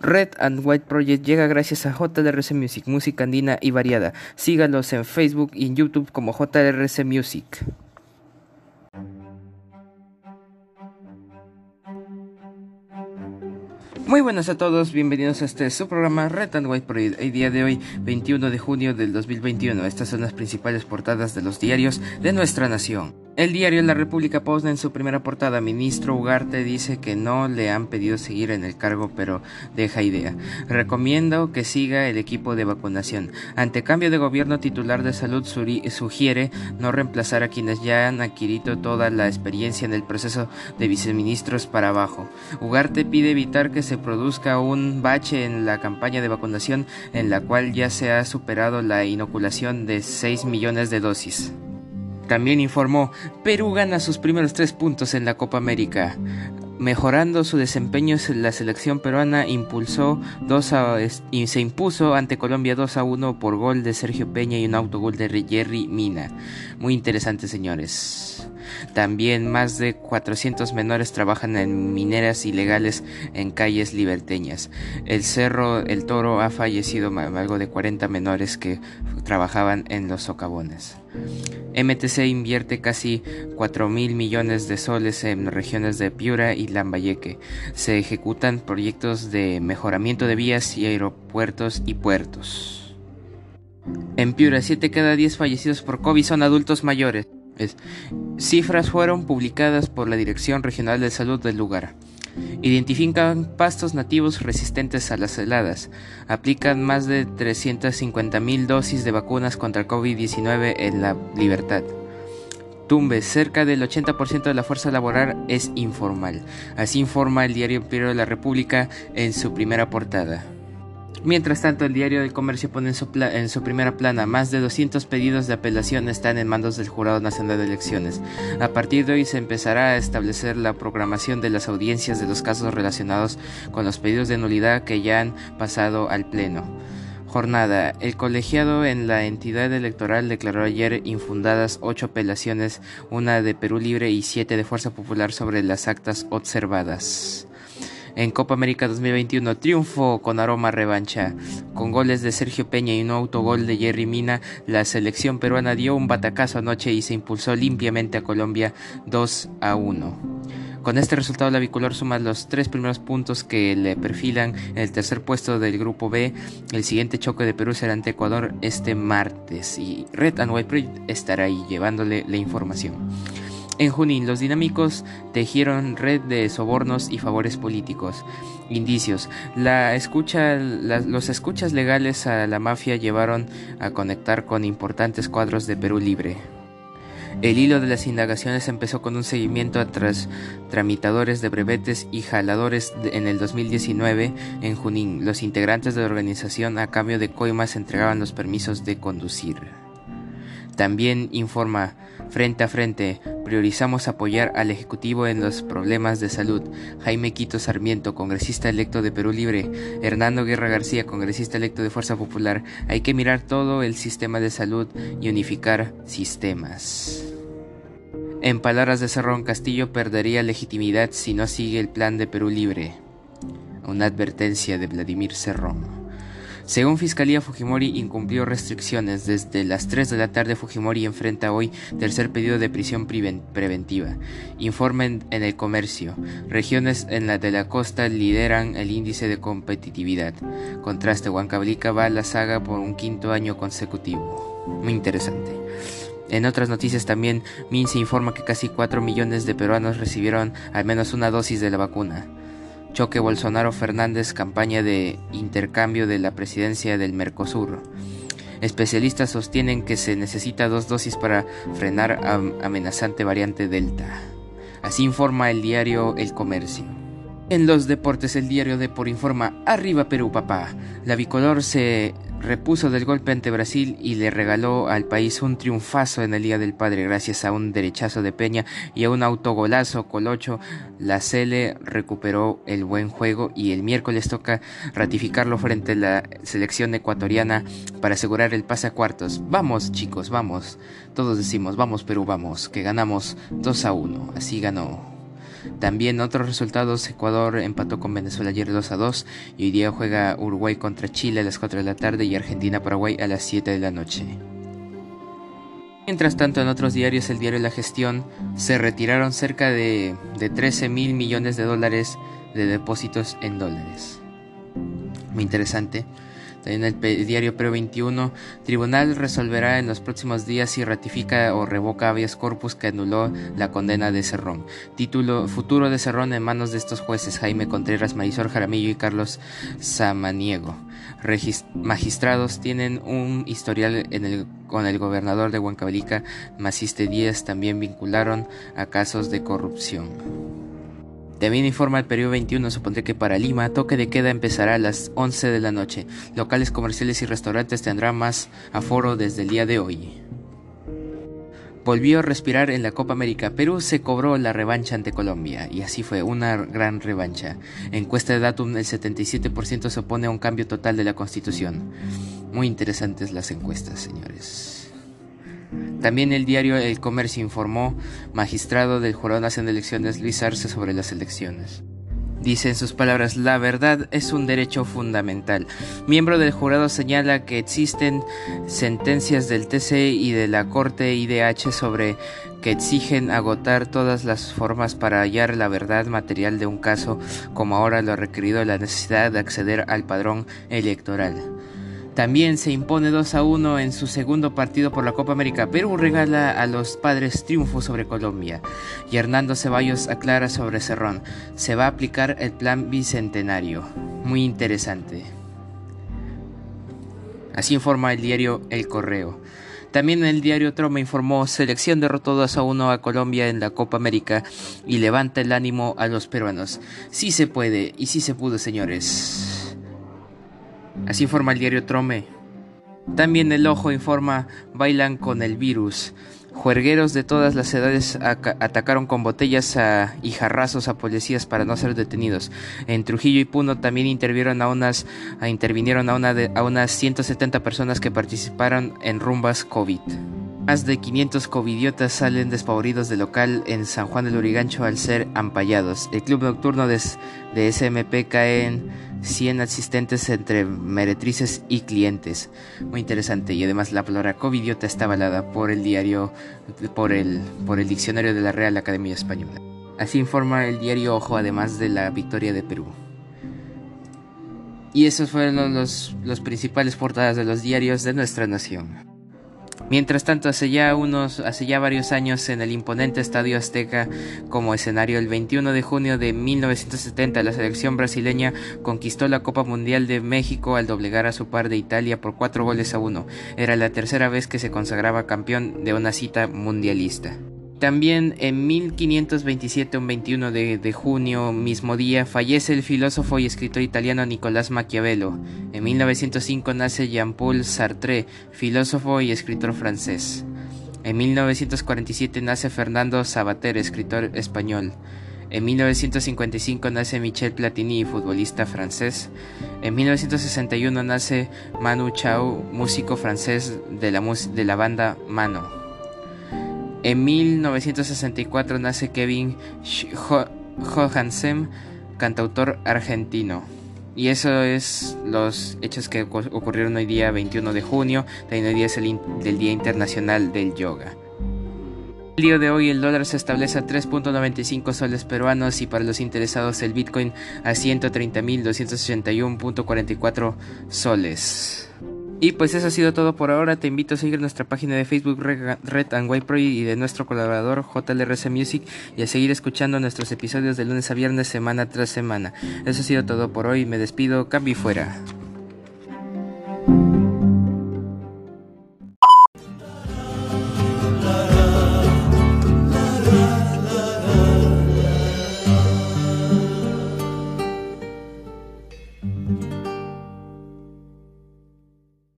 Red and White Project llega gracias a JRC Music, música andina y variada. Sígalos en Facebook y en YouTube como JRC Music. Muy buenas a todos, bienvenidos a este su programa Red and White Project. El día de hoy, 21 de junio del 2021. Estas son las principales portadas de los diarios de nuestra nación. El diario La República posa en su primera portada, ministro Ugarte dice que no le han pedido seguir en el cargo, pero deja idea. Recomiendo que siga el equipo de vacunación. Ante cambio de gobierno, titular de salud sugiere no reemplazar a quienes ya han adquirido toda la experiencia en el proceso de viceministros para abajo. Ugarte pide evitar que se produzca un bache en la campaña de vacunación en la cual ya se ha superado la inoculación de 6 millones de dosis. También informó, Perú gana sus primeros tres puntos en la Copa América. Mejorando su desempeño, la selección peruana impulsó dos y se impuso ante Colombia 2 a 1 por gol de Sergio Peña y un autogol de Jerry Mina. Muy interesante, señores. También más de 400 menores trabajan en mineras ilegales en calles liberteñas. El Cerro El Toro ha fallecido algo de 40 menores que trabajaban en los socavones. MTC invierte casi 4 mil millones de soles en regiones de Piura y Lambayeque. Se ejecutan proyectos de mejoramiento de vías y aeropuertos y puertos. En Piura, 7 cada 10 fallecidos por COVID son adultos mayores. Cifras fueron publicadas por la Dirección Regional de Salud del lugar. Identifican pastos nativos resistentes a las heladas. Aplican más de 350.000 dosis de vacunas contra el COVID-19 en la libertad. Tumbes, cerca del 80% de la fuerza laboral es informal. Así informa el diario Imperio de la República en su primera portada. Mientras tanto, el diario del comercio pone en su, primera plana más de 200 pedidos de apelación están en manos del Jurado Nacional de Elecciones. A partir de hoy se empezará a establecer la programación de las audiencias de los casos relacionados con los pedidos de nulidad que ya han pasado al Pleno. Jornada. El colegiado en la entidad electoral declaró ayer infundadas ocho apelaciones, una de Perú Libre y siete de Fuerza Popular sobre las actas observadas en Copa América 2021. Triunfo con aroma revancha. Con goles de Sergio Peña y un autogol de Jerry Mina, la selección peruana dio un batacazo anoche y se impulsó limpiamente a Colombia 2 a 1. Con este resultado, la bicolor suma los tres primeros puntos que le perfilan en el tercer puesto del grupo B. El siguiente choque de Perú será ante Ecuador este martes y Red and White estará ahí llevándole la información. En Junín, los dinámicos tejieron red de sobornos y favores políticos. Indicios. La escucha, los escuchas legales a la mafia llevaron a conectar con importantes cuadros de Perú Libre. El hilo de las indagaciones empezó con un seguimiento a tras tramitadores de brevetes y jaladores en el 2019 en Junín. Los integrantes de la organización a cambio de coimas entregaban los permisos de conducir. También informa Frente a Frente, priorizamos apoyar al Ejecutivo en los problemas de salud. Jaime Quito Sarmiento, congresista electo de Perú Libre. Hernando Guerra García, congresista electo de Fuerza Popular. Hay que mirar todo el sistema de salud y unificar sistemas. En palabras de Cerrón, Castillo perdería legitimidad si no sigue el plan de Perú Libre. Una advertencia de Vladimir Cerrón. Según Fiscalía, Fujimori incumplió restricciones. Desde las 3 de la tarde, Fujimori enfrenta hoy tercer pedido de prisión preventiva. Informen en el comercio. Regiones en la de la costa lideran el índice de competitividad. Contraste, Huancablica va a la saga por un quinto año consecutivo. Muy interesante. En otras noticias también, se informa que casi 4 millones de peruanos recibieron al menos una dosis de la vacuna. Choque Bolsonaro-Fernández, campaña de intercambio de la presidencia del Mercosur. Especialistas sostienen que se necesita dos dosis para frenar a amenazante variante Delta. Así informa el diario El Comercio. En los deportes, el diario de por informa, arriba Perú, papá. La bicolor se repuso del golpe ante Brasil y le regaló al país un triunfazo en el Día del Padre gracias a un derechazo de Peña y a un autogolazo colocho. La Cele recuperó el buen juego y el miércoles toca ratificarlo frente a la selección ecuatoriana para asegurar el pase a cuartos. Vamos chicos, vamos. Todos decimos, vamos Perú, vamos, que ganamos 2 a 1. Así ganó También otros resultados, Ecuador empató con Venezuela ayer 2 a 2 y hoy día juega Uruguay contra Chile a las 4 de la tarde y Argentina-Paraguay a las 7 de la noche. Mientras tanto, en otros diarios, el diario La Gestión, se retiraron cerca de, de 13 mil millones de dólares de depósitos en dólares. Muy interesante. En el diario Pre 21, Tribunal resolverá en los próximos días si ratifica o revoca habeas corpus que anuló la condena de Cerrón. Título Futuro de Cerrón en manos de estos jueces Jaime Contreras, Marisol Jaramillo y Carlos Samaniego. magistrados tienen un historial con el gobernador de Huancavelica, Maciste Díaz, también vincularon a casos de corrupción. También informa el periodo 21, supondré que para Lima, toque de queda empezará a las 11 de la noche. Locales comerciales y restaurantes tendrán más aforo desde el día de hoy. Volvió a respirar en la Copa América. Perú se cobró la revancha ante Colombia y así fue, una gran revancha. Encuesta de Datum, el 77% se opone a un cambio total de la Constitución. Muy interesantes las encuestas, señores. También el diario El Comercio informó, magistrado del Jurado Nacional de Elecciones Luis Arce sobre las elecciones. Dice en sus palabras, la verdad es un derecho fundamental. Miembro del jurado señala que existen sentencias del TC y de la Corte IDH sobre que exigen agotar todas las formas para hallar la verdad material de un caso, como ahora lo ha requerido la necesidad de acceder al padrón electoral. También se impone 2 a 1 en su segundo partido por la Copa América. Perú regala a los padres triunfo sobre Colombia. Y Hernando Ceballos aclara sobre Cerrón. Se va a aplicar el plan bicentenario. Muy interesante. Así informa el diario El Correo. También el diario Troma informó, selección derrotó 2 a 1 a Colombia en la Copa América y levanta el ánimo a los peruanos. Sí se puede y sí se pudo, señores. Así informa el diario Trome. También el ojo informa bailan con el virus. Juergueros de todas las edades atacaron con botellas y jarrazos a policías para no ser detenidos. En Trujillo y Puno también intervinieron a unas, intervinieron a, una a unas 170 personas que participaron en rumbas COVID. Más de 500 covidiotas salen despavoridos del local en San Juan del Urigancho al ser ampallados. El club nocturno de, de SMP cae en 100 asistentes entre meretrices y clientes. Muy interesante y además la palabra covidiota está avalada por el diario, por el, por el diccionario de la Real Academia Española. Así informa el diario Ojo además de la victoria de Perú. Y esos fueron los, los principales portadas de los diarios de nuestra nación. Mientras tanto, hace ya unos, hace ya varios años en el imponente Estadio Azteca como escenario, el 21 de junio de 1970, la selección brasileña conquistó la Copa Mundial de México al doblegar a su par de Italia por cuatro goles a uno. Era la tercera vez que se consagraba campeón de una cita mundialista. También en 1527, un 21 de, junio, mismo día, fallece el filósofo y escritor italiano Nicolás Maquiavelo. En 1905 nace Jean-Paul Sartre, filósofo y escritor francés. En 1947 nace Fernando Sabater, escritor español. En 1955 nace Michel Platini, futbolista francés. En 1961 nace Manu Chao, músico francés de la, de la banda Mano. En 1964 nace Kevin Johansen, cantautor argentino. Y eso es los hechos que ocurrieron hoy día 21 de junio, también hoy día es el Día Internacional del Yoga. El día de hoy el dólar se establece a 3.95 soles peruanos y para los interesados el Bitcoin a 130.281.44 soles. Y pues eso ha sido todo por ahora. Te invito a seguir nuestra página de Facebook Red and White Pro y de nuestro colaborador JLRC Music y a seguir escuchando nuestros episodios de lunes a viernes semana tras semana. Eso ha sido todo por hoy. Me despido. Cambio fuera.